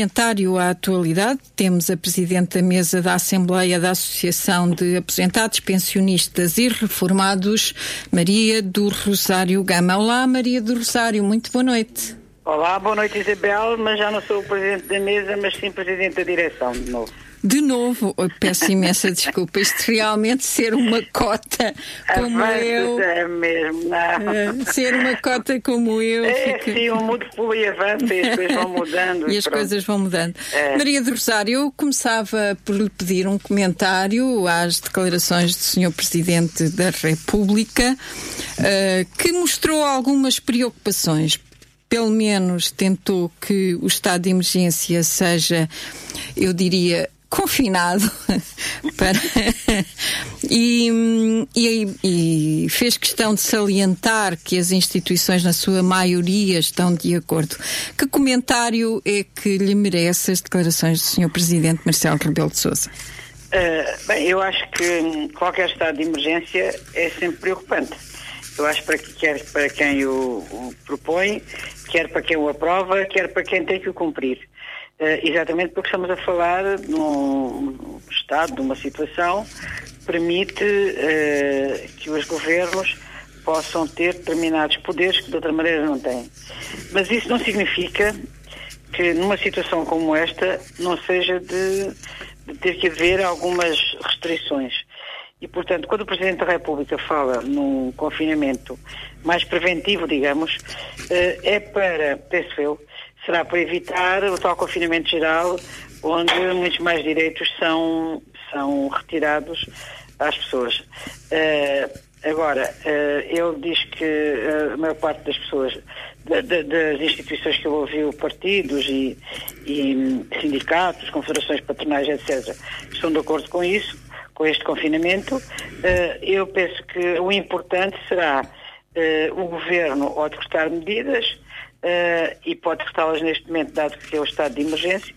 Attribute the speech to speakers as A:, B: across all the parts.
A: comentário à atualidade, temos a Presidente da Mesa da Assembleia da Associação de Aposentados, Pensionistas e Reformados, Maria do Rosário Gama. Olá, Maria do Rosário, muito boa noite.
B: Olá, boa noite Isabel, mas já não sou o Presidente da Mesa, mas sim Presidente da Direção de novo.
A: De novo, peço imensa desculpa, isto realmente ser uma cota como eu.
B: É mesmo, não.
A: Eh, ser uma cota como eu.
B: É, fica... sim, o mundo e avança e as coisas vão mudando.
A: e as pronto. coisas vão mudando. É. Maria do Rosário, eu começava por lhe pedir um comentário às declarações do Sr. Presidente da República, uh, que mostrou algumas preocupações pelo menos tentou que o estado de emergência seja, eu diria, confinado para e, e, e, fez questão de salientar que as instituições na sua maioria estão de acordo. Que comentário é que lhe merece as declarações do Sr. Presidente Marcelo Rebelo de Sousa?
B: Uh, bem, eu acho que qualquer estado de emergência é sempre preocupante. Eu acho para que quer para quem o, o propõe, quer para quem o aprova, quer para quem tem que o cumprir. Uh, exatamente porque estamos a falar de um Estado, de uma situação permite uh, que os governos possam ter determinados poderes que de outra maneira não têm. Mas isso não significa que numa situação como esta não seja de, de ter que haver algumas restrições. E, portanto, quando o Presidente da República fala num confinamento mais preventivo, digamos, uh, é para, penso eu, será para evitar o tal confinamento geral, onde muitos mais direitos são, são retirados às pessoas. Uh, agora, uh, ele diz que uh, a maior parte das pessoas, das instituições que ele ouviu, partidos e, e sindicatos, confederações patronais, etc., estão de acordo com isso, com este confinamento. eu penso que o importante será o governo, ao decretar medidas, uh, e pode cortá-las neste momento, dado que é o estado de emergência,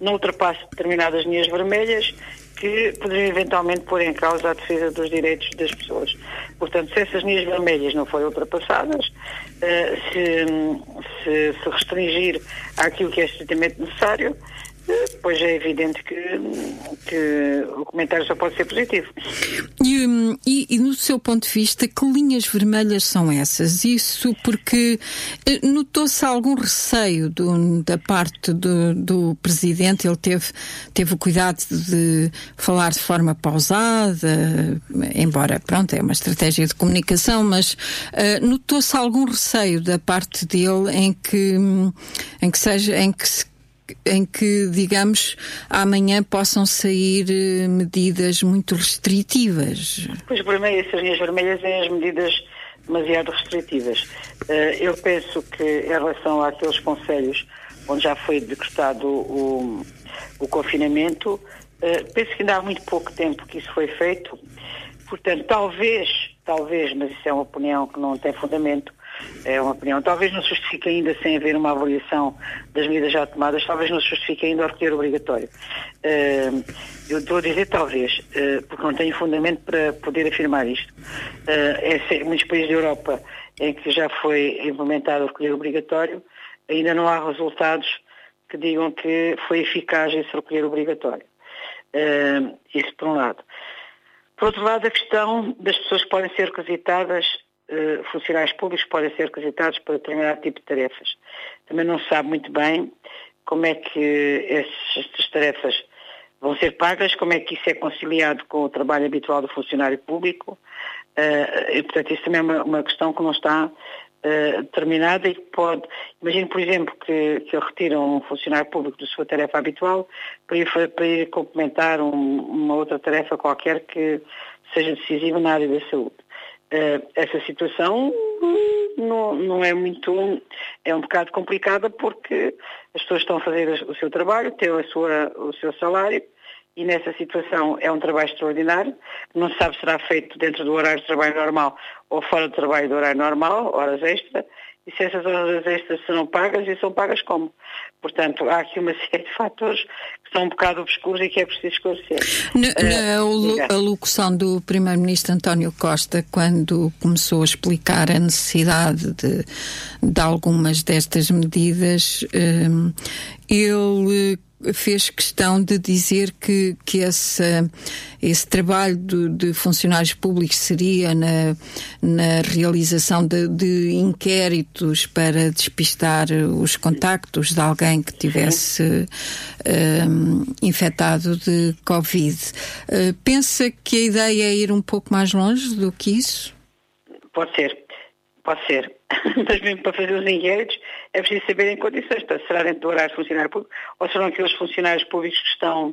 B: não ultrapasse determinadas linhas vermelhas que poderiam eventualmente pôr em causa a defesa dos direitos das pessoas. Portanto, se essas linhas vermelhas não forem ultrapassadas, uh, se, se, se restringir àquilo que é estritamente necessário, Pois é evidente que, que o comentário só pode ser positivo.
A: E, hum, e, e, no seu ponto de vista, que linhas vermelhas são essas? Isso porque eh, notou-se algum receio do, da parte do, do, Presidente, ele teve, teve o cuidado de falar de forma pausada, embora, pronto, é uma estratégia de comunicação, mas uh, notou-se algum receio da parte dele em que, hum, em que seja, em que se em que, digamos, amanhã possam sair eh, medidas muito restritivas.
B: Pois é essas linhas vermelhas é as medidas demasiado restritivas. Eh, eu penso que em relação àqueles conselhos onde já foi decretado o, o confinamento, eh, penso que ainda há muito pouco tempo que isso foi feito. Portanto, talvez, talvez, mas isso é uma opinião que não tem fundamento, é uma opinião. Talvez não se justifique ainda sem haver uma avaliação das medidas já tomadas, talvez não se justifique ainda o recolher obrigatório. Uh, eu estou a dizer talvez, uh, porque não tenho fundamento para poder afirmar isto. Uh, é, muitos países da Europa em que já foi implementado o recolher obrigatório, ainda não há resultados que digam que foi eficaz esse recolher obrigatório. isso por um lado. Por outro lado, a questão das pessoas que podem ser requisitadas uh, funcionários públicos podem ser requisitados para determinado tipo de tarefas. Também não se sabe muito bem como é que estas tarefas vão ser pagas, como é que isso é conciliado com o trabalho habitual do funcionário público. Uh, e, portanto, isso também é uma, uma questão que não está uh, determinada e que pode. Imagino, por exemplo, que, que retiram um funcionário público da sua tarefa habitual para ir, para ir complementar um, uma outra tarefa qualquer que seja decisiva na área da saúde. Uh, essa situação não, não, é muito, é um bocado complicada porque as pessoas estão a fazer o seu trabalho, têm a sua, o seu salário e nessa situação é um trabalho extraordinário, não se sabe se será feito dentro do horário de trabalho normal ou fora do trabalho do horário normal, horas extra, e se essas horas extras serão pagas e são pagas como. Portanto, há aqui uma série de fatores que são um bocado obscuros e que é preciso esclarecer.
A: Na, uh, alocução do Primeiro-Ministro António Costa, quando começou a explicar a necessidade de, de algumas destas medidas, uh, ele fez questão de dizer que, que esse, esse trabalho de, de funcionários públicos seria na, na realização de, de, inquéritos para despistar os contactos de alguém que tivesse um, infectado de Covid. Uh, pensa que a ideia é ir um pouco mais longe do que isso?
B: Pode ser, pode ser. Mas mesmo para fazer os inquéritos é preciso saber em condições. Portanto, será dentro do horário de funcionário público ou serão aqueles funcionários públicos que estão,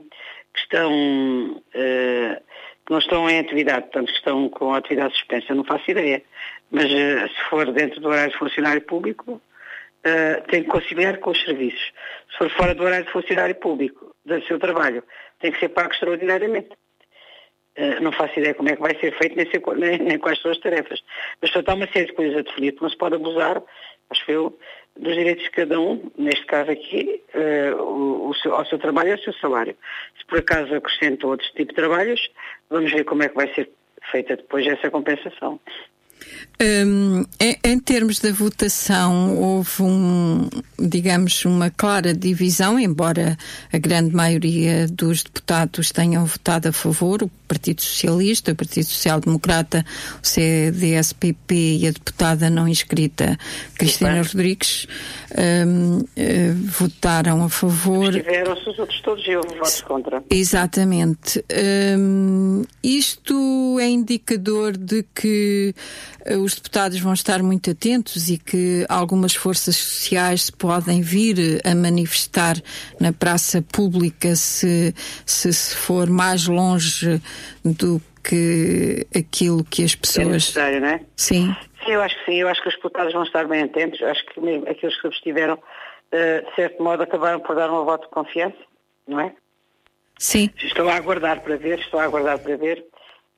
B: que estão uh, que não estão em atividade, portanto, que estão com a atividade suspensa. Não faço ideia. Mas uh, se for dentro do horário de funcionário público, uh, tem que conciliar com os serviços. Se for fora do horário de funcionário público, do seu trabalho, tem que ser pago extraordinariamente. Uh, não faço ideia como é que vai ser feito, nem, sei, nem, nem quais são as tarefas. Mas só há uma série de coisas a definir, não se pode abusar, acho eu, dos direitos de cada um, neste caso aqui, uh, o, o seu, ao seu trabalho e ao seu salário. Se por acaso acrescenta outros tipos de trabalhos, vamos ver como é que vai ser feita depois essa compensação.
A: Um, em, em, termos da votação, houve um, digamos, uma clara divisão, embora a grande maioria dos deputados tenham votado a favor, o Partido Socialista, o Partido Social Democrata, o CDSPP e a deputada não inscrita Cristina Opa. Rodrigues um, uh, eh, votaram a favor.
B: Estiveram-se os outros todos e houve votos contra.
A: Exatamente. Um, isto é indicador de que uh, os deputados vão estar muito atentos e que algumas forças sociais se podem vir a manifestar na praça pública se, se, se for mais longe do que aquilo que as pessoas. É
B: necessário, não é?
A: Sim.
B: Sim, eu acho que sim. Eu acho que os deputados vão estar bem atentos. Eu acho que mesmo aqueles que abstiveram, uh, de certo modo, acabaram por dar um voto de confiança, não é?
A: Sim.
B: Estou a aguardar para ver, estou a aguardar para ver.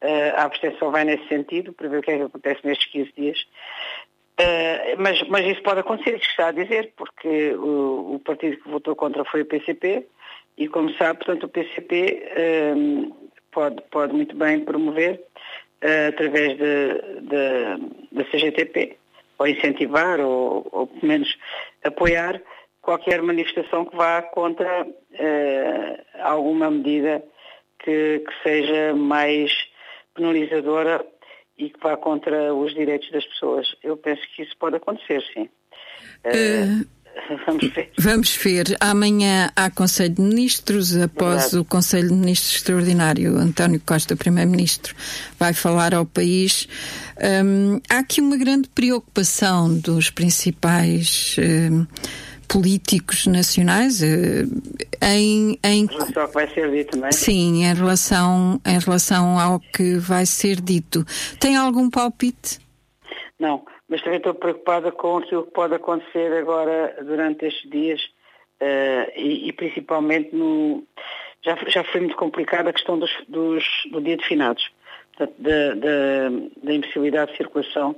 B: Uh, a abstenção vai nesse sentido, para ver o que é que acontece nestes 15 dias. Uh, mas, mas isso pode acontecer, isso está a dizer, porque o, o, partido que votou contra foi o PCP, e como sabe, portanto, o PCP pode, pode muito bem promover uh, através da CGTP, ou incentivar, ou, ou pelo menos apoiar qualquer manifestação que vá contra uh, alguma medida que, que, seja mais penalizadora e que vá contra os direitos das pessoas. Eu penso que isso pode acontecer, sim. Uh, Vamos ver.
A: Vamos ver. Amanhã há Conselho de Ministros, após Verdade. o Conselho de Ministros Extraordinário, António Costa, Primeiro-Ministro, vai falar ao país. Um, há aqui uma grande preocupação dos principais. Um, políticos nacionais em, em,
B: em relação ao que vai ser dito, não é?
A: Sim, em relação, em relação ao que vai ser dito. Tem algum palpite?
B: Não, mas também estou preocupada com aquilo que pode acontecer agora durante estes dias uh, e, e, principalmente no. Já, já foi muito complicada a questão dos, dos, do dia de finados, da, da, da impossibilidade de circulação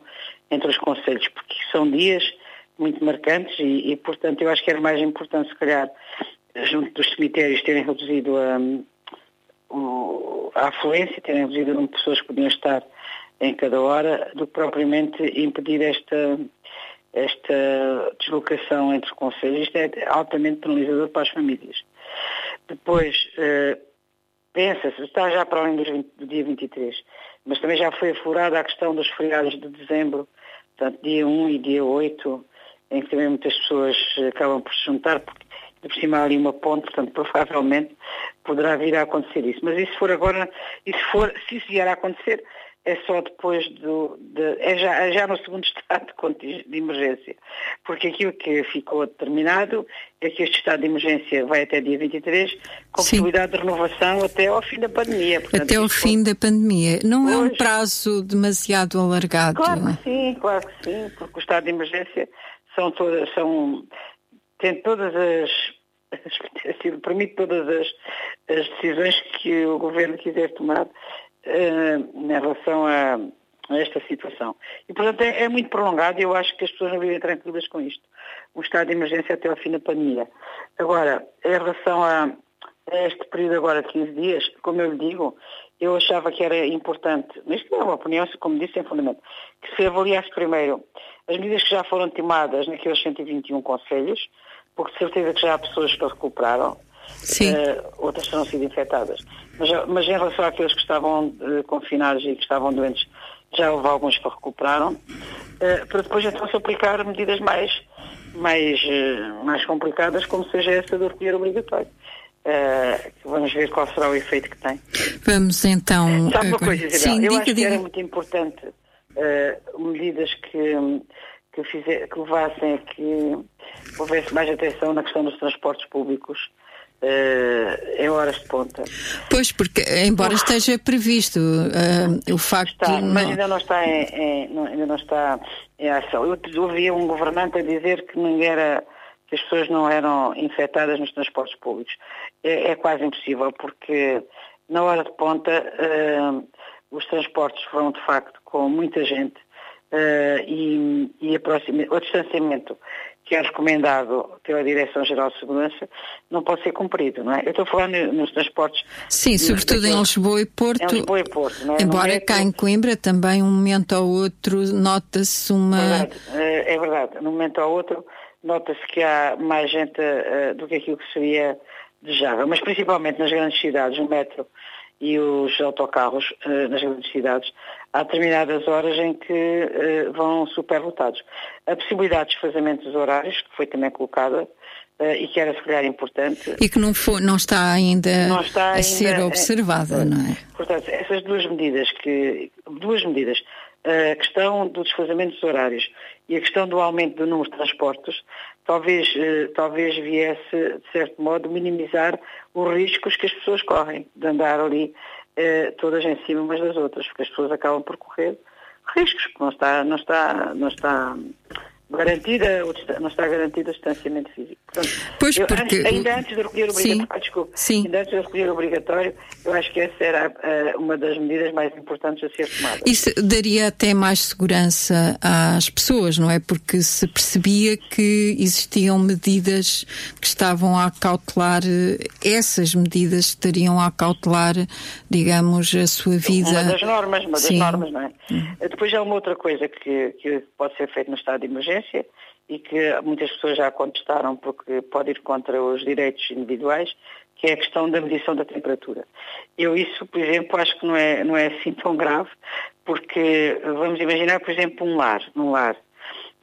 B: entre os conselhos, porque são dias muito marcantes e, e, portanto, eu acho que era mais importante, se calhar, junto dos cemitérios, terem reduzido a, a afluência, terem reduzido o número de pessoas que podiam estar em cada hora do que propriamente impedir esta, esta deslocação entre os conselhos. Isto é altamente penalizador para as famílias. Depois, uh, pensa-se, está já para além do, do dia 23, mas também já foi aflorada a questão dos feriados de dezembro, portanto, dia 1 e dia 8, em que também muitas pessoas acabam por se juntar, porque por cima há ali uma ponte, portanto, provavelmente poderá vir a acontecer isso. Mas isso for agora, se, for, se isso vier a acontecer, é só depois do. De, é, já, é já no segundo estado de, emergência. Porque aquilo que ficou determinado é que este estado de emergência vai até dia 23, com Sim. possibilidade de renovação até ao fim da pandemia.
A: Portanto, até ao fim da pandemia. Não é um prazo demasiado alargado?
B: Claro que sim, claro que sim, porque o estado de emergência são todas, são, tem todas as permite todas as, as, decisões que o governo quiser tomar uh, em relação a, a, esta situação. E, portanto, é, é muito prolongado e eu acho que as pessoas não vivem tranquilas com isto. Um estado de emergência até ao fim da pandemia. Agora, em relação a, a este período agora de 15 dias, como eu lhe digo, eu achava que era importante, mas isto é uma opinião, como disse, sem fundamento, que se avaliasse primeiro as medidas que já foram tomadas naqueles 121 conselhos, porque de certeza que já há pessoas que recuperaram, uh, outras terão sido infectadas. Mas, mas, em relação àqueles que estavam uh, confinados e que estavam doentes, já houve alguns que recuperaram, uh, para depois então se aplicar medidas mais, mais, mais complicadas, como seja essa do recolher obrigatório. vamos ver qual será o efeito que tem.
A: Vamos então.
B: Sabe uma coisa, Isabel? Sim, Eu diga, acho diga. que era muito importante medidas que que, fizer, que levassem a que houvesse mais atenção na questão dos transportes públicos uh, em horas de ponta.
A: Pois, porque embora esteja previsto uh, o facto
B: está, de... Mas ainda não está em, em, não, ainda não está em ação. Eu ouvia um governante a dizer que ninguém era que as pessoas não eram infectadas nos transportes públicos. É, é quase impossível, porque na hora de ponta uh, os transportes vão de facto com muita gente e, e o distanciamento que é recomendado pela Direção-Geral de Segurança não pode ser cumprido, não é? Eu estou falar nos transportes...
A: Sim, sobretudo em Lisboa e Porto.
B: Em Lisboa e Porto, não é?
A: Embora cá em Coimbra também, um momento ao outro, nota-se uma...
B: É verdade, eh, é verdade. num momento ao outro nota-se que há mais gente uh, do que aquilo que seria desejável, mas principalmente nas grandes cidades, o metro e os autocarros uh, nas grandes cidades, há determinadas horas em que uh, vão superlotados. A possibilidade de desfazamento dos horários, que foi também colocada, uh, e que era se calhar importante.
A: E que não, foi, não está ainda não está a ainda, ser observada, não é?
B: Portanto, essas duas medidas que. Duas medidas. A questão do desfazamento dos horários e a questão do aumento do número de transportes talvez, eh, talvez viesse, de certo modo, minimizar os riscos que as pessoas correm de andar ali eh, todas em cima umas das outras, porque as pessoas acabam por correr riscos, que não está, não está, não está garantida, não está garantido o distanciamento físico. Portanto,
A: pois eu, porque...
B: antes, ainda antes de recolher obrigatório, desculpe, sim. ainda antes de recolher obrigatório, eu acho que essa era uh, uma das medidas mais importantes a ser tomada.
A: Isso daria até mais segurança às pessoas, não é? Porque se percebia que existiam medidas que estavam a cautelar, essas medidas estariam a cautelar, digamos, a sua vida. Uma
B: das normas, uma das sim. normas, não é? Hum. Depois há uma outra coisa que, que pode ser feita no estado de emergência, e que muitas pessoas já contestaram porque pode ir contra os direitos individuais, que é a questão da medição da temperatura. Eu isso, por exemplo, acho que não é, não é assim tão grave, porque vamos imaginar, por exemplo, um lar, um lar.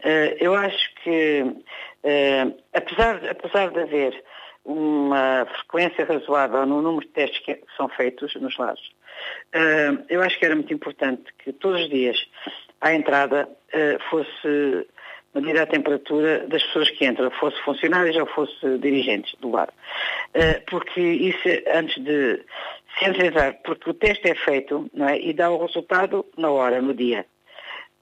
B: Uh, eu acho que, uh, apesar, apesar de haver uma frequência razoável no número de testes que são feitos nos lares, uh, eu acho que era muito importante que todos os dias à entrada fosse medir a temperatura das pessoas que entram, fosse funcionários ou fosse dirigentes do lar. Eh, porque isso, antes de se entrar, porque o teste é feito não é? e dá o resultado na hora, no dia.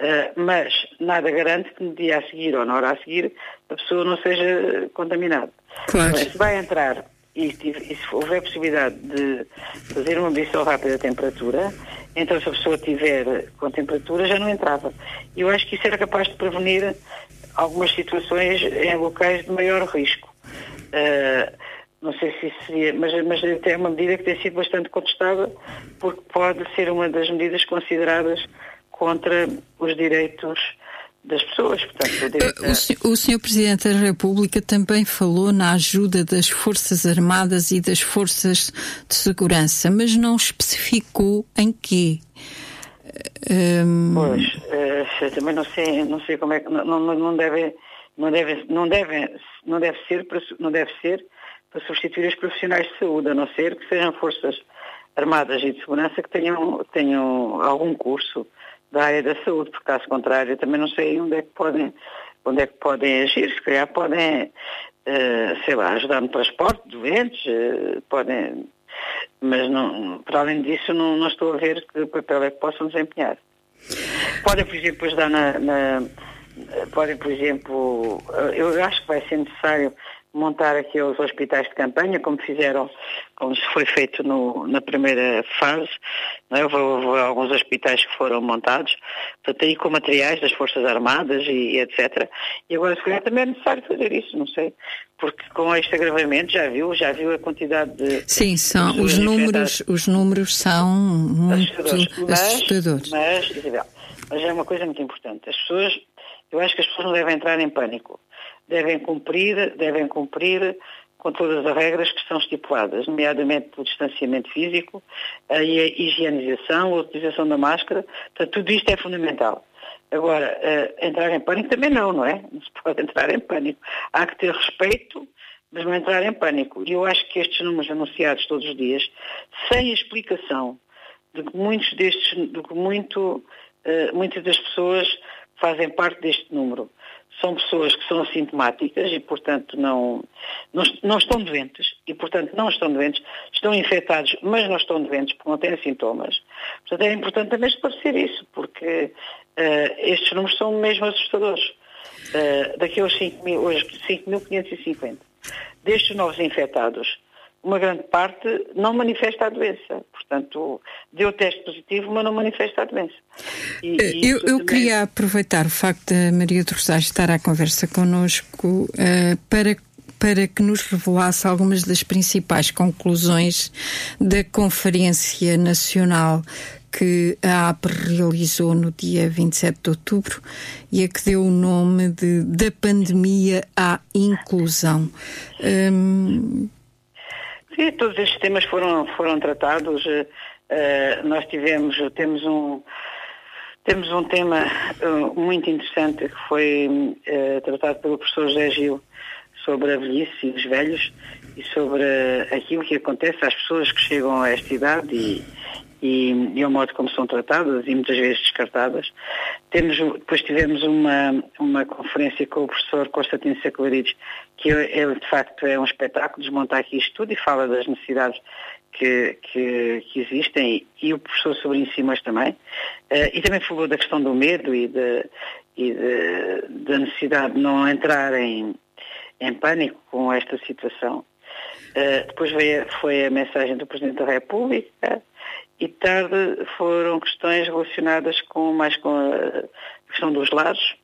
B: Uh, mas nada garante que no dia a seguir ou na hora a seguir a pessoa não seja contaminada.
A: Claro.
B: Se vai entrar e, e, se houver possibilidade de fazer uma medição rápida da temperatura, então se a pessoa tiver com temperatura já não entrava. Eu acho que isso era capaz de prevenir algumas situações em locais de maior risco. Uh, não sei se isso seria, mas, mas é uma medida que tem sido bastante contestada porque pode ser uma das medidas consideradas contra os direitos das pessoas. Portanto,
A: o, senhor, o senhor Presidente da República também falou na ajuda das Forças Armadas e das Forças de Segurança, mas não especificou em quê.
B: Um... Pois, uh, também não sei, não sei como é que não, não, não deve, não deve, não deve, não deve ser para, não deve ser para substituir os profissionais de saúde, a não ser que sejam forças armadas e de segurança que tenham, tenham algum curso da área da saúde, porque caso contrário também não sei onde é que podem, onde é que podem agir, se calhar podem, uh, sei lá, ajudar no transporte doentes, uh, podem, mas não, para além disso não, não, estou a ver que papel é que possam desempenhar. Podem, por exemplo, ajudar na, na podem, por exemplo, eu acho que vai ser necessário montar aqueles hospitais de campanha, como fizeram, como se foi feito no, na primeira fase. Não é? houve, houve, alguns hospitais que foram montados, portanto, aí com materiais das Forças Armadas e, e etc. E agora, se calhar, também é necessário fazer isso, não sei, porque com este agravamento já viu, já viu a quantidade de.
A: Sim, são, os números, os números são muito assustadores. assustadores.
B: Mas, Isabel, mas é uma coisa muito importante. As pessoas, eu acho que as pessoas não devem entrar em pânico devem cumprir, devem cumprir com todas as regras que estão estipuladas, nomeadamente o distanciamento físico, a higienização, a utilização da máscara, portanto, tudo isto é fundamental. Agora, uh, entrar em pânico também não, não é? Não se pode entrar em pânico. Há que ter respeito, mas não entrar em pânico. E eu acho que estes números anunciados todos os dias, sem explicação de que muitos destes, de que muito, uh, muitas das pessoas fazem parte deste número são pessoas que são assintomáticas e, portanto, não, não, não, estão doentes. E, portanto, não estão doentes, estão infectados, mas não estão doentes porque não têm sintomas. Portanto, é importante também esclarecer isso, porque uh, estes números são mesmo assustadores. Uh, daqueles 5.550, destes novos infectados, uma grande parte não manifesta a doença. Portanto, deu teste positivo, mas não manifesta a doença.
A: E, e eu, eu também... queria aproveitar o facto da Maria do Rosário estar à conversa connosco uh, para para que nos revelasse algumas das principais conclusões da Conferência Nacional que a AP realizou no dia 27 de outubro e a que deu o nome de Da Pandemia à Inclusão. Um,
B: Sim, todos estes temas foram, foram tratados. Uh, nós tivemos, temos um, temos um tema uh, muito interessante que foi uh, tratado pelo professor José Gil sobre a velhice e os velhos e sobre aquilo que acontece às pessoas que chegam a esta idade e, e, e modo como são tratadas e muitas vezes descartadas. Temos, depois tivemos uma, uma conferência com o professor Constantino Saclarides, que é, é, de facto é um espetáculo, desmontar aqui isto tudo e fala das necessidades que, que, que existem e, e, o professor Sobrinho Simões também. Uh, e também falou da questão do medo e, de, e de, da necessidade de não entrar em, em pânico com esta situação. Uh, depois veio, foi a mensagem do Presidente da República e tarde foram questões relacionadas com mais com a questão dos lares.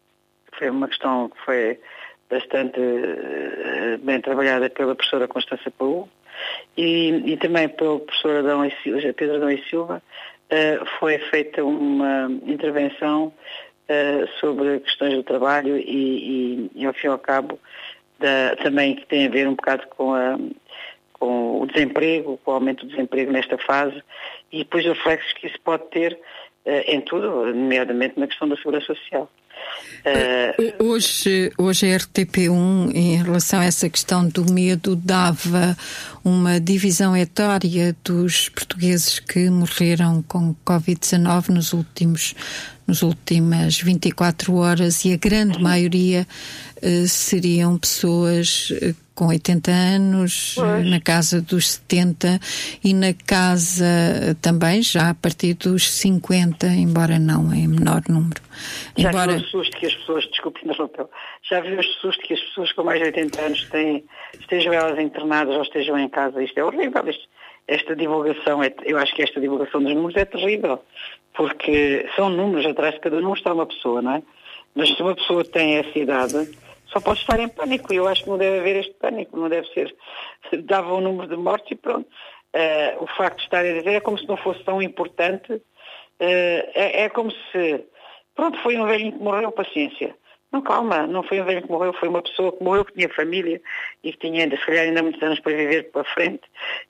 B: Foi uma questão que foi bastante uh, bem trabalhada pela professora Constança Paú e, e, também pelo professor Adão Silva, Pedro Adão e Silva. Uh, foi feita uma intervenção uh, sobre questões do trabalho e, e, e, ao fim e ao cabo da, também que tem a ver um bocado com a com o desemprego, com o aumento do desemprego nesta fase e depois os reflexos que isso pode ter uh, em tudo, nomeadamente na questão da segurança social.
A: Uh, hoje, hoje a RTP1, em relação a essa questão do medo, dava uma divisão etária dos portugueses que morreram com Covid-19 nos últimos nos últimas 24 horas e a grande maioria uh, seriam pessoas com 80 anos, pois. na casa dos 70 e na casa também já a partir dos 50, embora não em menor número.
B: Já embora... viu o susto que as pessoas, desculpe, já viu o susto que as pessoas com mais de 80 anos têm, estejam elas internadas ou estejam em casa, isto é horrível, isto, esta divulgação, é, eu acho que esta divulgação dos números é terrível, porque são números, atrás de cada número está uma pessoa, não é? Mas se uma pessoa tem essa idade, só pode estar em pânico. E eu acho que não deve haver este pânico, não deve ser. Dava um número de mortes e pronto. Uh, o facto de estar a dizer é como se não fosse tão importante. Uh, é, é, como se. Pronto, foi um velhinho que morreu, paciência. Não, calma, não foi um velho que morreu, foi uma pessoa que morreu, que tinha família e que tinha, se calhar, ainda muitos anos para viver para frente.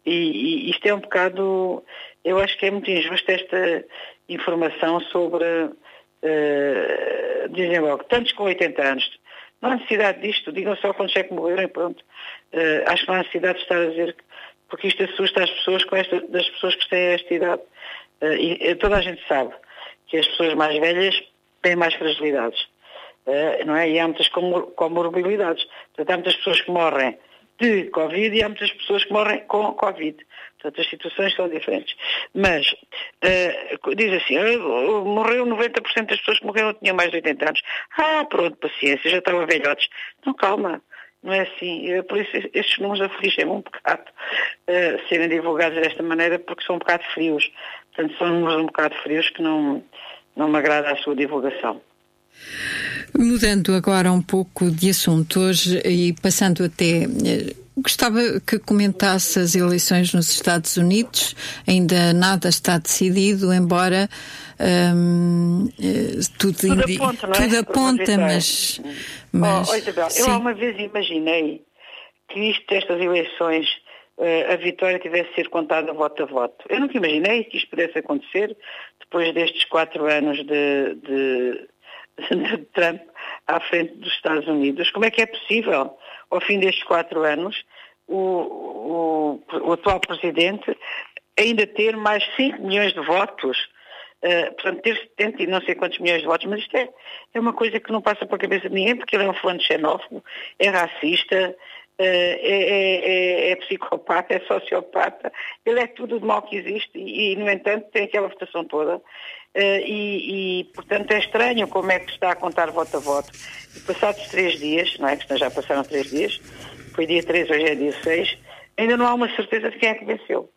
B: E, e isto é um bocado. Eu acho que é muito injusto esta informação sobre. Uh, dizem logo, tantos com 80 anos, não há necessidade disto, digam só quando é que morreram e pronto. Uh, acho que não há necessidade de estar a dizer, porque isto assusta as pessoas com esta, das pessoas que têm esta idade. Uh, e toda a gente sabe que as pessoas mais velhas têm mais fragilidades. Uh, não é? E há muitas comorbilidades. Portanto, há muitas pessoas que morrem de Covid e há muitas pessoas que morrem com Covid. Portanto, as situações são diferentes. Mas, uh, diz assim, uh, morreu 90% das pessoas que morreram tinham mais de 80 anos. Ah, pronto, paciência, já estavam velhotes. Não, calma. Não é assim. Eh, por isso estes números afligem-me um bocado uh, serem divulgados desta maneira porque são um bocado frios. Portanto, são números um bocado frios que não, não me agrada a sua divulgação.
A: Mudando agora um pouco de assunto hoje e passando até. Eh, gostava que comentasse as eleições nos Estados Unidos. Ainda nada está decidido, embora hum, tudo, tudo aponta, é? tudo aponta mas,
B: mas oh, Isabel, eu uma vez imaginei que isto, estas eleições, uh, a vitória tivesse de ser contada voto a voto. Eu nunca imaginei que isto pudesse acontecer depois destes quatro anos de, de, de Trump à frente dos Estados Unidos. Como é que é possível, ao fim destes quatro anos, o, o, o atual presidente ainda ter mais 5 milhões de votos Uh, portanto, ter 70 e não sei quantos milhões de votos, mas isto é, é uma coisa que não passa pela cabeça de ninguém, porque ele é um fulano xenófobo, é racista, uh, é, é, é, psicopata, é sociopata, ele é tudo de mal que existe e, e no entanto, tem aquela votação toda. Uh, e, e, portanto, é estranho como é que está a contar voto a voto. E passados três dias, não é? Que já passaram três dias, foi dia 3, hoje é dia 6, ainda não há uma certeza de quem é que venceu.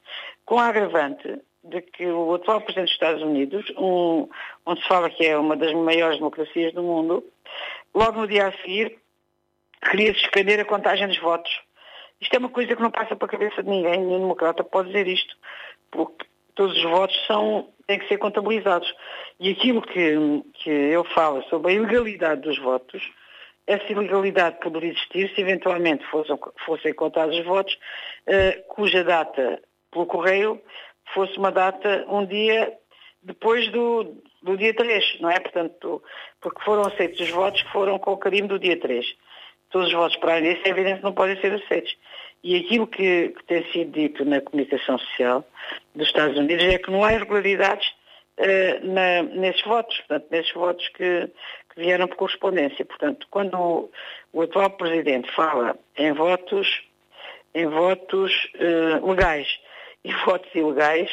B: Com a agravante de que o atual Presidente dos Estados Unidos, um, onde se fala que é uma das maiores democracias do mundo, logo no dia a seguir queria suspender a contagem dos votos. Isto é uma coisa que não passa para a cabeça de ninguém, nenhum democrata pode dizer isto, porque todos os votos são, têm que ser contabilizados. E aquilo que, que eu falo sobre a ilegalidade dos votos, essa ilegalidade poderia existir se eventualmente fossem, fossem contados os votos, uh, cuja data pelo correio fosse uma data, um dia depois do, do dia 3, não é? Portanto, porque foram aceitos os votos que foram com o carimbo do dia 3. Todos os votos para disso é evidente não podem ser aceitos. E aquilo que, que, tem sido dito na comunicação social dos Estados Unidos é que não há irregularidades uh, na, nesses votos, portanto, nesses votos que, que, vieram por correspondência. Portanto, quando o, o atual Presidente fala em votos, em votos uh, legais, e votos ilegais,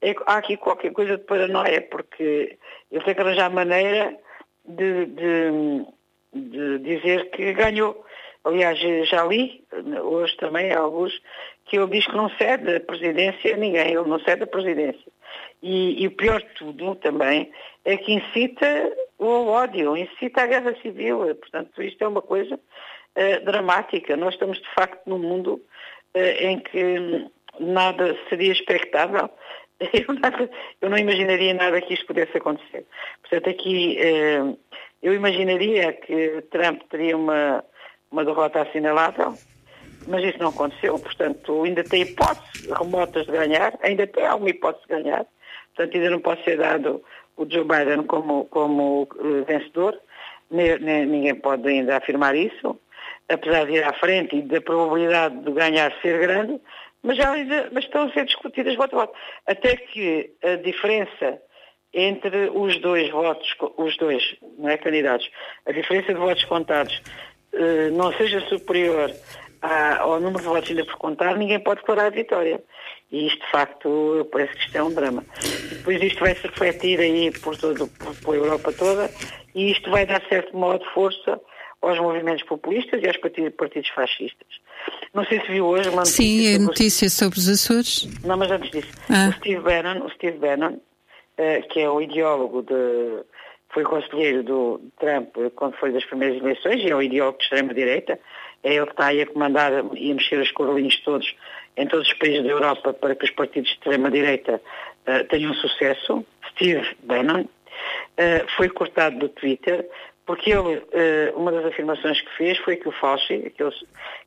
B: é, há aqui qualquer coisa de paranoia, porque ele tem que arranjar maneira de, de, de dizer que ganhou. Aliás, já li, hoje também, alguns, que ele diz que não cede a presidência a ninguém, ele não cede a presidência. E, e, o pior de tudo também é que incita o ódio, incita a guerra civil. Portanto, isto é uma coisa uh, dramática. Nós estamos, de facto, num mundo uh, em que nada seria expectável. Eu, nada, eu, não imaginaria nada que isto pudesse acontecer. Portanto, aqui eh, eu imaginaria que Trump teria uma, uma derrota assinalável, mas isso não aconteceu. Portanto, ainda tem hipóteses remotas de ganhar, ainda tem alguma hipótese de ganhar. Portanto, ainda não pode ser dado o Joe Biden como, como uh, vencedor. Nem, nem, ninguém pode ainda afirmar isso, apesar de ir à frente e da probabilidade de ganhar ser grande, mas, já, mas estão a ser discutidas voto a voto. Até que a diferença entre os dois votos, os dois não é, candidatos, a diferença de votos contados eh, não seja superior ao número de votos ainda por contar, ninguém pode declarar a vitória. E isto, de facto, parece que isto é um drama. Depois isto vai se refletir aí por, todo, por, Europa toda e isto vai dar certo modo força aos movimentos populistas e aos partidos, partidos fascistas. Não sei se viu hoje uma
A: notícia. Sim, a notícia sobre os Açores.
B: Não, mas antes disso, ah. o Steve Bannon, o Steve Bannon uh, que é o ideólogo de. Foi conselheiro do Trump quando foi das primeiras eleições e é o ideólogo de extrema-direita. É ele que está aí a comandar e a mexer os corolinhos todos em todos os países da Europa para que os partidos de extrema-direita uh, tenham sucesso. Steve Bannon. Uh, foi cortado do Twitter porque ele, eh, uma das afirmações que fez foi que o Fauci, aquele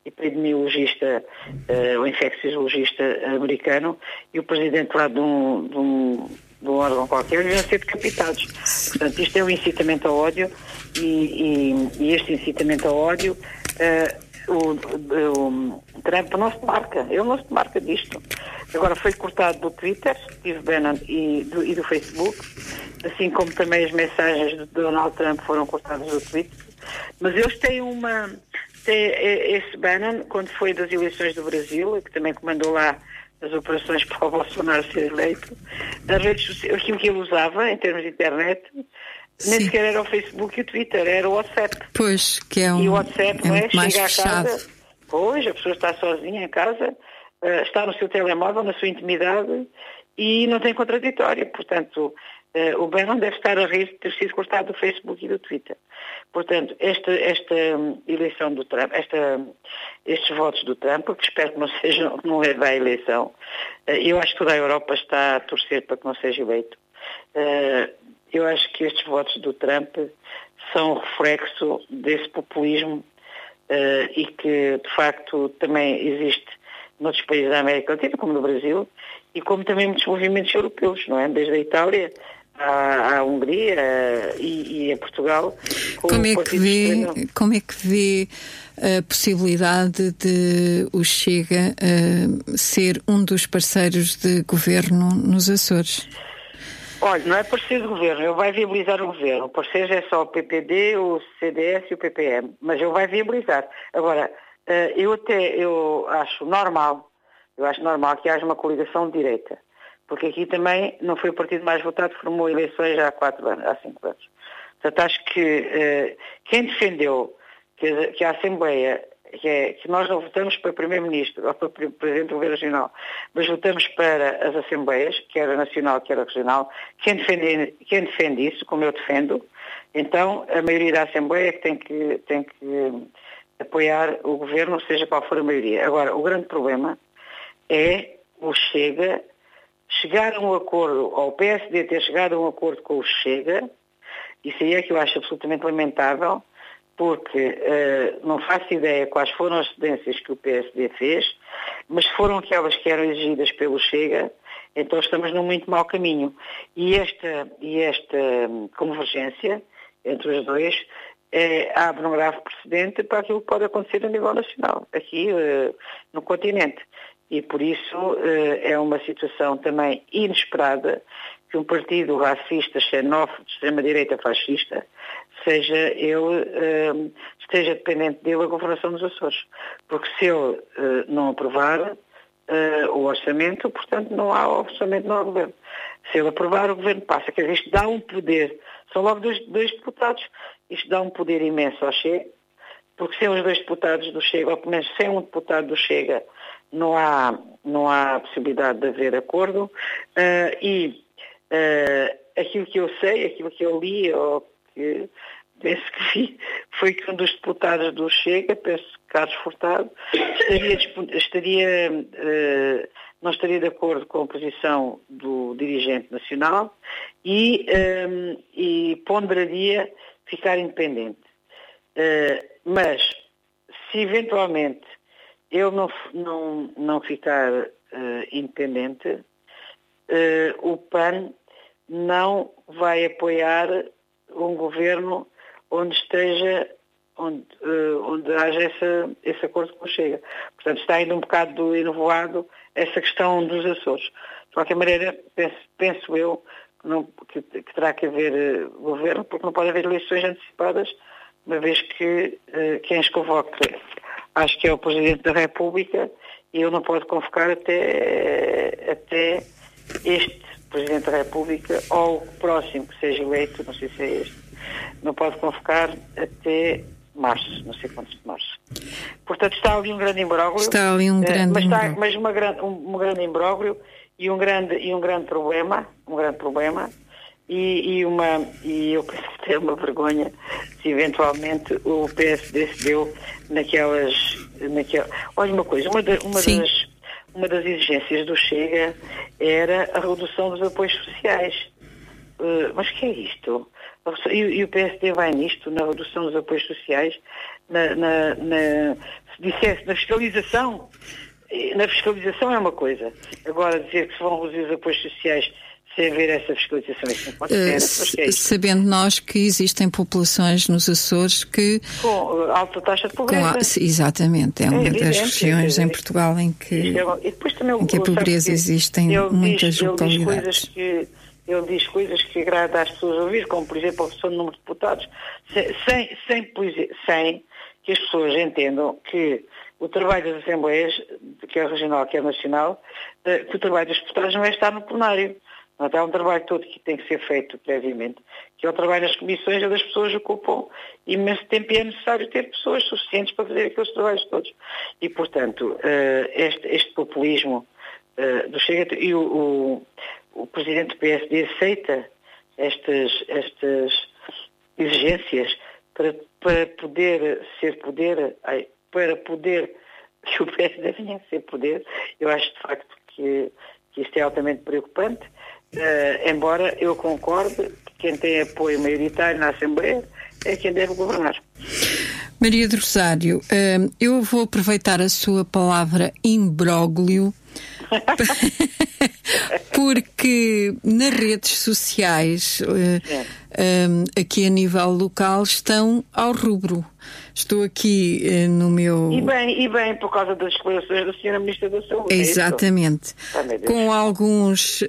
B: epidemiologista, eh, o infecciologista americano, e o presidente lá de um, de um, um órgão qualquer, deviam ser decapitados. Portanto, isto é um incitamento ao ódio, e, e, e este incitamento ao ódio, uh, o, o, Trump não se marca, ele não se marca disto. Agora foi cortado do Twitter, Steve Bannon, e do, e do Facebook, assim como também as mensagens de Donald Trump foram cortadas do Twitter. Mas eles têm uma. Têm esse Bannon, quando foi das eleições do Brasil, que também comandou lá as operações para o Bolsonaro ser eleito, as redes sociais, aquilo que ele usava em termos de internet, nem Sim. sequer era o Facebook e o Twitter, era o WhatsApp.
A: Pois, que é um.
B: E o WhatsApp, é,
A: não é?
B: Chega
A: fechado.
B: à casa, pois, a pessoa está sozinha em casa, uh, está no seu telemóvel, na sua intimidade e não tem contraditório. Portanto, Uh, o Bannon deve estar a rir de ter sido cortado do Facebook e do Twitter. Portanto, esta, esta hum, eleição do Trump, esta, estes votos do Trump, que espero que não sejam, não leve à eleição, uh, eu acho que toda a Europa está a torcer para que não seja eleito. Uh, eu acho que estes votos do Trump são reflexo desse populismo e que, de facto, também existe noutros países da América Latina, como no Brasil, e como também muitos movimentos europeus, não é? Desde a Itália à, à Hungria e, e, a Portugal.
A: Como é, que vê, como é que vê a possibilidade de o Chega uh, ser um dos parceiros de governo nos Açores?
B: Olha, não é parceiro de governo, ele vai viabilizar o governo. Parceiros é só o PPD, o CDS e o PPM, mas ele vai viabilizar. Agora, uh, eu até eu acho normal, eu acho normal que haja uma coligação de direita porque aqui também não foi o partido mais votado, formou eleições há quatro anos, há cinco anos. Portanto, acho que eh, quem defendeu que, que, a Assembleia, que, é, que nós não votamos para Primeiro-Ministro ou para Presidente do Governo Regional, mas votamos para as Assembleias, quer a Nacional, quer a Regional, quem defende, quem defende isso, como eu defendo, então a maioria da Assembleia é que tem que, tem que apoiar o Governo, seja qual for a maioria. Agora, o grande problema é o Chega chegar a um acordo, ou o PSD ter chegado a um acordo com o Chega, isso aí é que eu acho absolutamente lamentável, porque uh, não faço ideia quais foram as cedências que o PSD fez, mas foram aquelas que eram exigidas pelo Chega, então estamos num muito mau caminho. E esta, e esta hum, convergência entre os dois é, abre um grave precedente para aquilo que pode acontecer a nível nacional, aqui uh, no continente e por isso eh, é uma situação também inesperada que um partido racista, xenófobo, de extrema-direita fascista, seja ele, eh, esteja dependente dele a governação dos Açores. Porque se ele eh, não aprovar o orçamento, portanto não há orçamento, não há governo. Se ele aprovar, o governo passa. Quer dizer, isto dá um poder, são logo dois, dois deputados, isto dá um poder imenso ao Chega, porque sem os dois deputados do Chega, ou pelo menos sem um deputado do Chega, não há, não há possibilidade de haver acordo uh, e uh, aquilo que eu sei, aquilo que eu li, ou que penso que vi, foi que um dos deputados do Chega, penso que Carlos Furtado, estaria, estaria uh, não estaria de acordo com a posição do dirigente nacional e, um, e ponderaria ficar independente. mas, se eventualmente eu não, não, não ficar uh, independente, uh, o PAN não vai apoiar um governo onde esteja, onde, uh, onde haja essa, esse acordo o Chega. Portanto, está ainda um bocado enovoado essa questão dos Açores. De qualquer maneira, penso, penso eu que, não, que, que, terá que haver governo, porque não pode haver eleições antecipadas, uma vez que quem as convoque acho que é o Presidente da República e eu não posso convocar até, até este Presidente da República ou o próximo que seja eleito, não sei se é este, não pode convocar até março, não sei quantos de março. Portanto, está ali um grande imbróglio.
A: Está ali um eh, grande
B: mas, está, mas uma grande, um, um grande imbróglio e um grande, e um grande problema, um grande problema, e, e, uma, e eu é uma vergonha se eventualmente o PSD se deu naquelas. Naquela... Olha uma coisa, uma, uma das, uma das exigências do Chega era a redução dos apoios sociais. Uh, mas que é isto? E, e, o PSD vai nisto, na redução dos apoios sociais, na, na, na, se dissesse na fiscalização. Na fiscalização é uma coisa. Agora dizer que se vão reduzir os apoios sociais sem haver essa fiscalização. Isso não pode ser. Uh,
A: sabendo nós que existem populações nos Açores que.
B: Com alta taxa de pobreza.
A: Exatamente, é, é uma evidente, das regiões é, em Portugal em que, é, em que a pobreza existe em muitas diz, localidades.
B: Ele diz, ele diz coisas que agrada às pessoas ouvir, como por exemplo a redução do número de deputados, sem, sem, sem, sem que as pessoas entendam que o trabalho das Assembleias, quer regional, quer nacional, eh, que o trabalho dos deputados não é estar no plenário Portanto, há um trabalho todo que tem que ser feito previamente, que é o trabalho nas comissões, onde as pessoas ocupam imenso tempo e é necessário ter pessoas suficientes para fazer aqueles trabalhos todos. E, portanto, este, este populismo do Chega e o, o, o Presidente do PSD aceita estas, estas exigências para, para poder ser poder, para poder que o PSD venha a ser poder, eu acho de facto que, que isto é altamente preocupante, uh, embora eu concorde que quem tem apoio maioritário na Assembleia é quem deve governar.
A: Maria do Rosário, uh, eu vou aproveitar a sua palavra imbróglio porque nas redes sociais, uh, um, aqui a nível local, estão ao rubro. Estou aqui uh, no meu.
B: E bem, e bem, por causa das declarações da Sra. Ministra da Saúde.
A: É Exatamente. É com alguns, uh,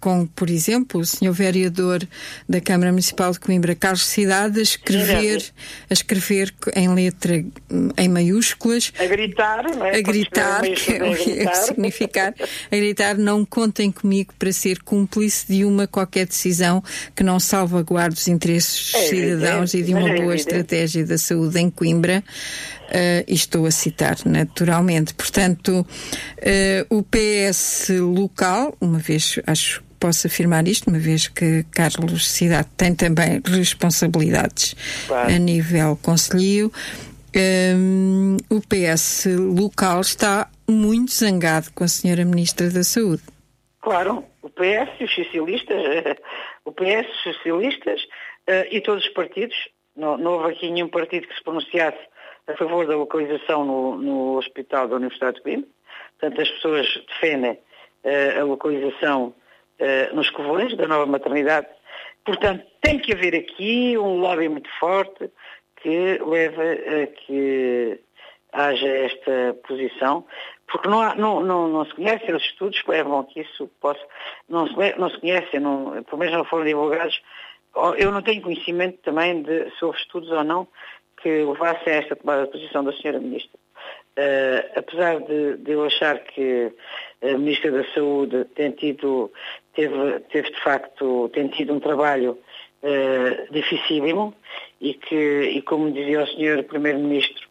A: com, por exemplo, o Sr. Vereador da Câmara Municipal de Coimbra, Carlos Cidade, a escrever, a escrever em letra em maiúsculas.
B: A gritar, não é?
A: A gritar, que é o que significar. A gritar, não contem comigo para ser cúmplice de uma qualquer decisão que não salvaguarde os interesses dos é cidadãos e de uma é boa estratégia da saúde em Coimbra, uh, e estou a citar naturalmente. Portanto, uh, o PS local, uma vez acho posso afirmar isto, uma vez que Carlos Cidade tem também responsabilidades claro. a nível conselho. Um, o PS local está muito zangado com a senhora Ministra da Saúde.
B: Claro, o PS e os socialistas, o PS, os socialistas e todos os partidos não, não houve aqui nenhum partido que se pronunciasse a favor da localização no, no Hospital da Universidade de Coimbra. Portanto, as pessoas defendem uh, a localização uh, nos Covões da nova maternidade. Portanto, tem que haver aqui um lobby muito forte que leva a que haja esta posição, porque não, há, não, não, não, se conhecem os estudos que levam a que isso possa, não se, não se conhecem, não, pelo menos não foram divulgados eu não tenho conhecimento também de se houve estudos ou não que levassem a esta tomada de posição da Sra. Ministra. Uh, apesar de, de, eu achar que a Ministra da Saúde tem tido, teve, teve de facto, tem tido um trabalho uh, dificílimo e que, e como dizia o Sr. Primeiro-Ministro,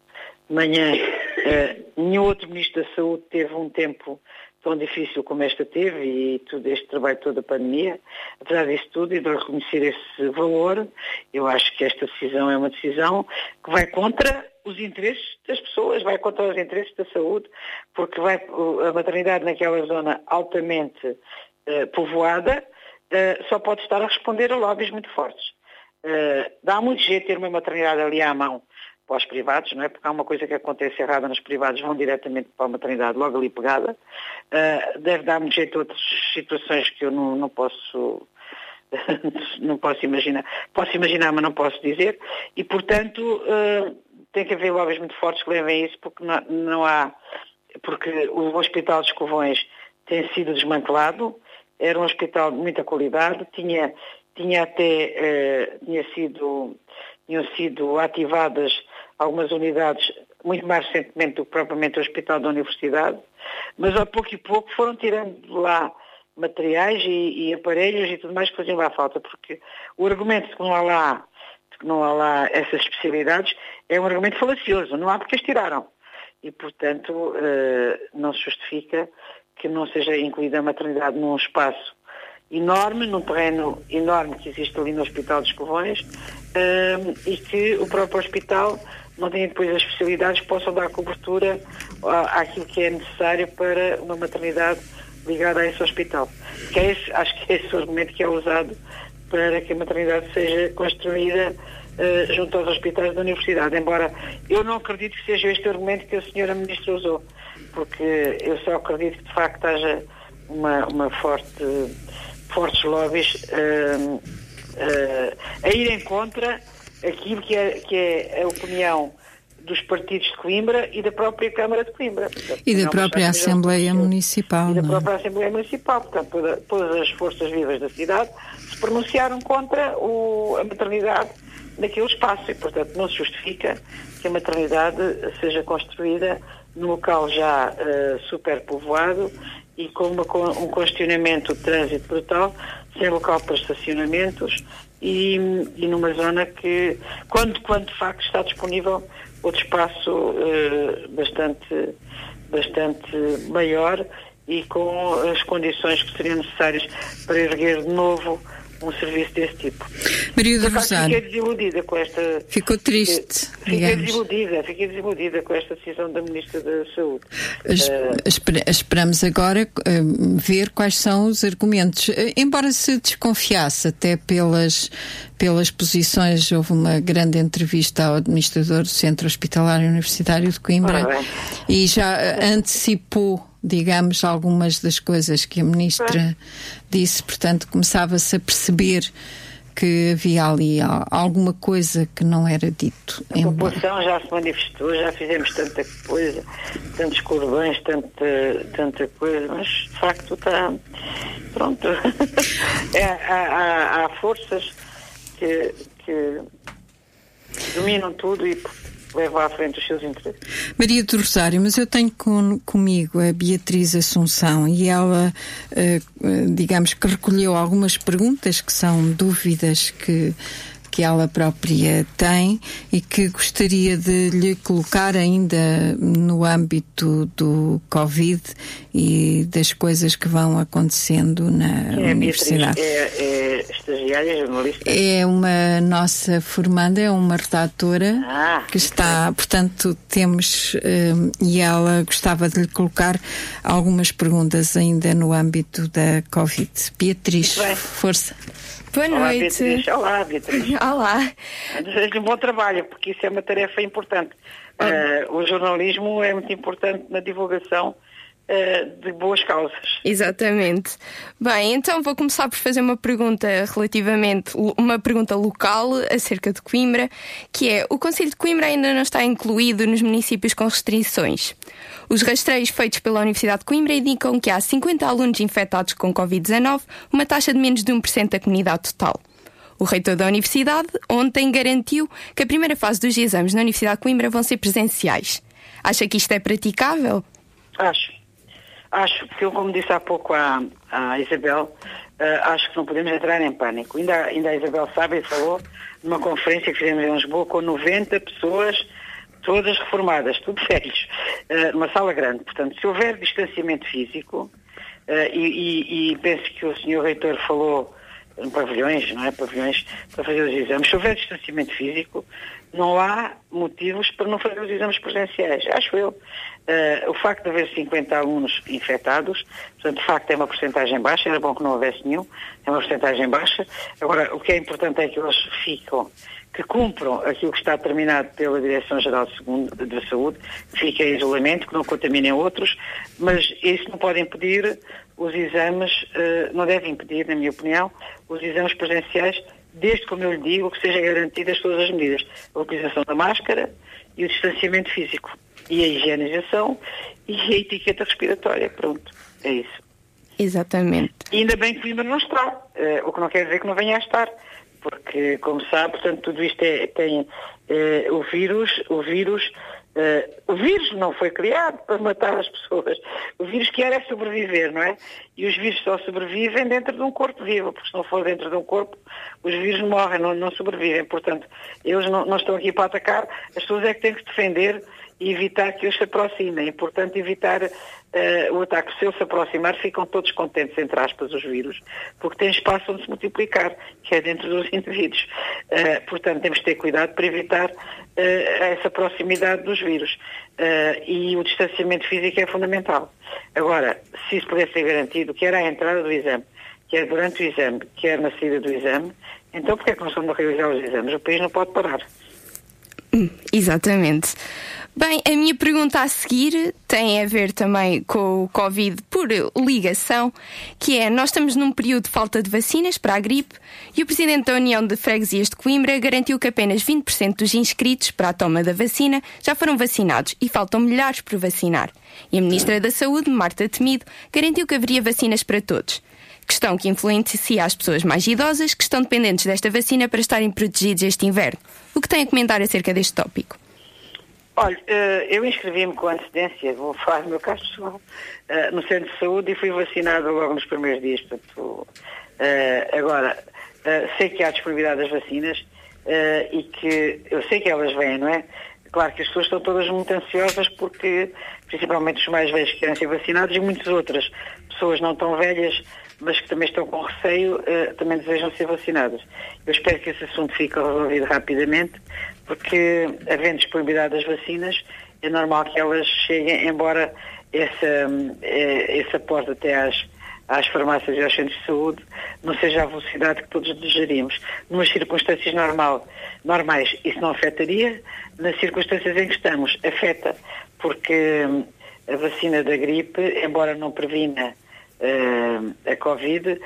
B: de manhã, uh, nenhum outro Ministro da Saúde teve um tempo tão difícil como esta teve e todo este trabalho toda a pandemia, apesar disso tudo e de reconhecer esse valor, eu acho que esta decisão é uma decisão que vai contra os interesses das pessoas, vai contra os interesses da saúde, porque vai a maternidade naquela zona altamente uh, povoada uh, só pode estar a responder a lobbies muito fortes. Uh, dá muito jeito ter uma maternidade ali à mão para os privados, não é? Porque há uma coisa que acontece errada nos privados, vão diretamente para a maternidade, logo ali pegada. Uh, deve dar-me jeito a outras situações que eu não, não posso não posso imaginar. Posso imaginar, mas não posso dizer. E, portanto, uh, tem que haver lobbies muito fortes que levem isso, porque não, não há. Porque o Hospital dos Covões tem sido desmantelado, era um hospital de muita qualidade, tinha, tinha até uh, tinha sido, tinham sido ativadas algumas unidades muito mais recentemente do que propriamente o Hospital da Universidade, mas a pouco e pouco foram tirando de lá materiais e, e, aparelhos e tudo mais que faziam lá falta, porque o argumento de que não há lá, que não há lá essas especialidades é um argumento falacioso, não há porque as tiraram. E, portanto, uh, não se justifica que não seja incluída a maternidade num espaço enorme, num terreno enorme que existe ali no Hospital dos Covões, uh, e que o próprio hospital não têm depois as especialidades que possam dar cobertura àquilo que é necessário para uma maternidade ligada a esse hospital. Que é esse, acho que é esse o argumento que é usado para que a maternidade seja construída uh, junto aos hospitais da universidade, embora eu não acredito que seja este argumento que a senhora ministra usou, porque eu só acredito que de facto haja uma, uma forte, fortes lobbies uh, uh, a irem contra aquilo que é, que é a opinião dos partidos de Coimbra e da própria Câmara de Coimbra.
A: Portanto, e da própria Assembleia Municipal.
B: E da é? própria Assembleia Municipal. Portanto, toda, todas as forças vivas da cidade se pronunciaram contra o, a maternidade naquele espaço e, portanto, não se justifica que a maternidade seja construída num local já uh, superpovoado e com uma, um congestionamento de trânsito brutal, sem local para estacionamentos e, e numa zona que, quando, quando de facto está disponível outro espaço uh, bastante, bastante maior e com as condições que seriam necessárias para erguer de novo um serviço desse tipo.
A: Maria do Rosário.
B: Fiquei desiludida com esta.
A: Ficou triste.
B: Fiquei digamos. desiludida, fiquei desiludida com esta decisão da Ministra da Saúde.
A: Es, uh, esperamos agora uh, ver quais são os argumentos. Uh, embora se desconfiasse até pelas, pelas posições, houve uma grande entrevista ao administrador do Centro Hospitalar Universitário de Coimbra e já antecipou digamos, algumas das coisas que a ministra disse, portanto, começava-se a perceber que havia ali alguma coisa que não era dito.
B: A população já se manifestou, já fizemos tanta coisa, tantos cordões, tanta, tanta coisa, mas de facto está. Pronto. é, há, há, há, forças que, que dominam tudo e leva à frente os seus interesses.
A: Maria do Rosário, mas eu tenho com, comigo a Beatriz Assunção e ela, uh, digamos que recolheu algumas perguntas que são dúvidas que que ela própria tem e que gostaria de lhe colocar ainda no âmbito do Covid e das coisas que vão acontecendo na
B: é,
A: universidade.
B: É, é estagiária, jornalista?
A: É uma nossa formanda, é uma redatora
B: ah,
A: que está, portanto, temos um, e ela gostava de lhe colocar algumas perguntas ainda no âmbito da Covid. Beatriz, força.
C: Boa
B: Olá,
C: noite.
B: Beatriz. Olá, Beatriz.
C: Olá.
B: Desejo um bom trabalho, porque isso é uma tarefa importante. Uh, o jornalismo é muito importante na divulgação uh, de boas causas.
C: Exatamente. Bem, então vou começar por fazer uma pergunta relativamente, uma pergunta local acerca de Coimbra, que é: o Conselho de Coimbra ainda não está incluído nos municípios com restrições. Os rastreios feitos pela Universidade de Coimbra indicam que há 50 alunos infectados com Covid-19, uma taxa de menos de 1% da comunidade total. O reitor da Universidade ontem garantiu que a primeira fase dos exames na Universidade de Coimbra vão ser presenciais. Acha que isto é praticável?
B: Acho. Acho, porque eu, como disse há pouco à, Isabel, uh, acho que não podemos entrar em pânico. Ainda, ainda a Isabel sabe e falou numa conferência que fizemos em Lisboa com 90 pessoas todas reformadas, tudo velhos, numa sala grande. Portanto, se houver distanciamento físico, uh, e, e, e, penso que o senhor reitor falou em pavilhões, não é? Pavilhões para fazer os exames. Se houver distanciamento físico, não há motivos para não fazer os exames presenciais, acho eu. Uh, o facto de haver 50 alunos infectados, portanto, de facto é uma porcentagem baixa, era bom que não houvesse nenhum, é uma porcentagem baixa. Agora, o que é importante é que eles ficam que cumpram aquilo que está determinado pela Direção-Geral de Saúde, que fiquem em isolamento, que não contaminem outros, mas isso não pode impedir os exames, eh, não deve impedir, na minha opinião, os exames presenciais, desde, como eu lhe digo, que sejam garantidas todas as medidas. A utilização da máscara e o distanciamento físico. E a higienização e a etiqueta respiratória. Pronto, é isso.
C: Exatamente.
B: E ainda bem que o ainda não está, eh, o que não quer dizer que não venha a estar porque, como sabe, portanto, tudo isto é, tem eh, o vírus, o vírus, eh, o vírus não foi criado para matar as pessoas. O vírus quer é sobreviver, não é? E os vírus só sobrevivem dentro de um corpo vivo, porque se não for dentro de um corpo, os vírus morrem, não, não sobrevivem. Portanto, eles não, não estão aqui para atacar, as pessoas é que têm que defender e evitar que eles se aproximem. É importante evitar uh, o ataque. Se eles se aproximar, ficam todos contentes, entre aspas, os vírus, porque têm espaço onde se multiplicar, que é dentro dos indivíduos. Uh, portanto, temos que ter cuidado para evitar uh, essa proximidade dos vírus. e o distanciamento físico é fundamental. Agora, se isso pudesse ser garantido, quer à entrada do exame, quer durante o exame, quer na saída do exame, então por que é que estamos a realizar os exames? O país não pode parar.
C: Exatamente. Bem, a minha pergunta a seguir tem a ver também com o Covid por ligação, que é: nós estamos num período de falta de vacinas para a gripe e o Presidente da União de Freguesias de Coimbra garantiu que apenas 20% dos inscritos para a toma da vacina já foram vacinados e faltam milhares por vacinar. E a Ministra da Saúde, Marta Temido, garantiu que haveria vacinas para todos. Questão que influencia as pessoas mais idosas que estão dependentes desta vacina para estarem protegidos este inverno. O que tem a comentar acerca deste tópico?
B: Olha, eh, eu inscrevi-me com antecedência, vou falar do meu caso pessoal, eh, no centro de saúde e fui vacinado logo nos primeiros dias. Portanto, Uh, agora, sei que há disponibilidade das vacinas e que eu sei que elas vêm, não é? Claro que as pessoas estão todas muito ansiosas porque, principalmente os mais velhos querem ser vacinados e muitas outras pessoas não tão velhas, mas que também estão com receio, também desejam ser vacinadas. Eu espero que esse assunto fique resolvido rapidamente, porque, havendo disponibilidade das vacinas, é normal que elas cheguem, embora essa, esse aporte até às às farmácias e aos centros de saúde não seja a velocidade que todos desejaríamos. Numas circunstâncias normal, normais, isso não afetaria. Nas circunstâncias em que estamos, afeta, porque hum, a vacina da gripe, embora não previna uh, a Covid,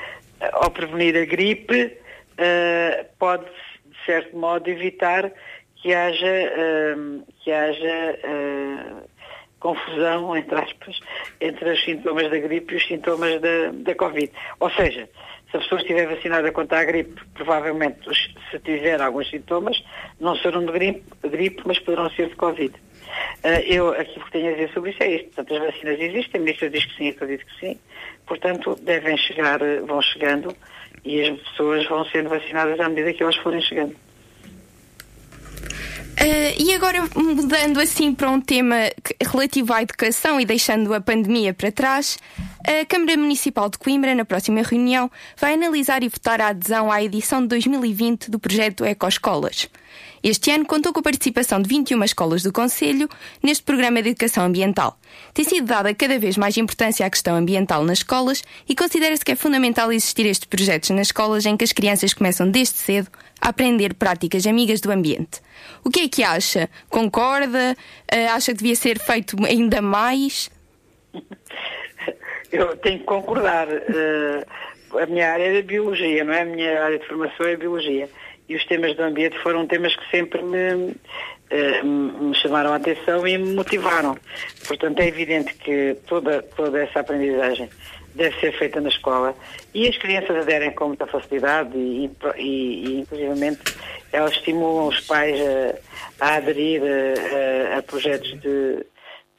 B: ao prevenir a gripe, uh, pode, de certo modo, evitar que haja, uh, que haja confusão, entre aspas, entre os sintomas da gripe e os sintomas da, da Covid. Ou seja, se a pessoa estiver vacinada contra a gripe, provavelmente, se tiver alguns sintomas, não serão de gripe, gripe mas poderão ser de Covid. Uh, eu, aquilo que tenho a dizer sobre isso é isto. Portanto, as vacinas existem, a ministra diz que sim, acredito que sim. Portanto, devem chegar, vão chegando e as pessoas vão sendo vacinadas à medida que elas forem chegando.
C: Uh, e agora, mudando assim para um tema relativo à educação e deixando a pandemia para trás, a Câmara Municipal de Coimbra, na próxima reunião, vai analisar e votar a adesão à edição de 2020 do projeto Ecoescolas. Este ano contou com a participação de 21 escolas do Conselho neste programa de educação ambiental. Tem sido dada cada vez mais importância à questão ambiental nas escolas e considera-se que é fundamental existir estes projetos nas escolas em que as crianças começam desde cedo a aprender práticas amigas do ambiente. O que é que acha? Concorda? Uh, acha que devia ser feito ainda mais?
B: Eu tenho que concordar. Uh, a minha área é biologia, não é? A minha área de formação é biologia e os temas do ambiente foram temas que sempre me, eh, me chamaram a atenção e me motivaram. Portanto, é evidente que toda, toda essa aprendizagem deve ser feita na escola e as crianças aderem com muita facilidade e, e, e inclusivamente elas estimulam os pais a, a aderir a, a, projetos de,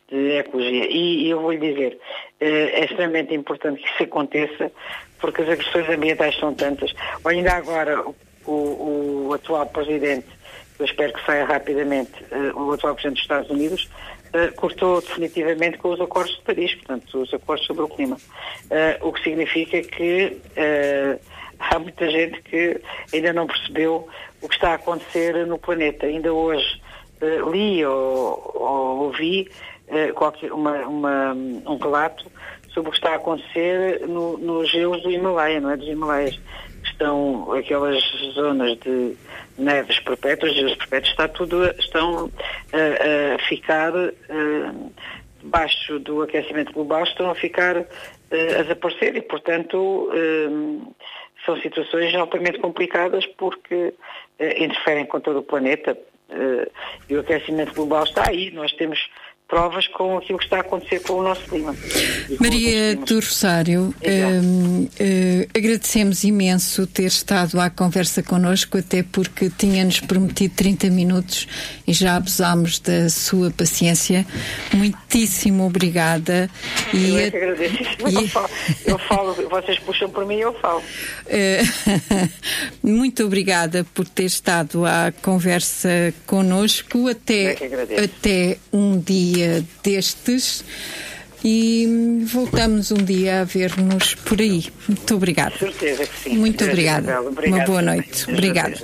B: de ecologia. E, e eu vou lhe dizer, eh, é extremamente importante que isso aconteça porque as agressões ambientais são tantas. Ainda agora, o, o atual presidente, eu espero que saia rapidamente, uh, o atual presidente dos Estados Unidos, uh, cortou definitivamente com os acordos de Paris, portanto, os acordos sobre o clima. Uh, o que significa que há muita gente que ainda não percebeu o que está a acontecer no planeta. Ainda hoje li ou, ou ouvi qualquer, uma, uma, um relato sobre o que está a acontecer nos no gelos do Himalaia, não é? Dos Himalaias estão aquelas zonas de neves perpétuas, gelos perpétuos, está tudo, estão a, a ficar debaixo do aquecimento global, estão a ficar a desaparecer e, portanto, são situações altamente complicadas porque interferem com todo o planeta. e o aquecimento global está aí. Nós temos provas com aquilo que está a acontecer com o nosso clima.
A: Maria do Rosário, uh, uh, agradecemos imenso ter estado à conversa connosco, até porque tinha-nos prometido 30 minutos e já abusámos da sua paciência. Muitíssimo obrigada.
B: E eu é que agradeço. E... Eu, falo, eu falo, vocês puxam por mim e eu falo.
A: Uh, muito obrigada por ter estado à conversa connosco até, até um dia dia destes e voltamos um dia a ver-nos por aí. Muito obrigada.
B: Certeza que sim.
A: Muito obrigada. Uma boa noite. Obrigada.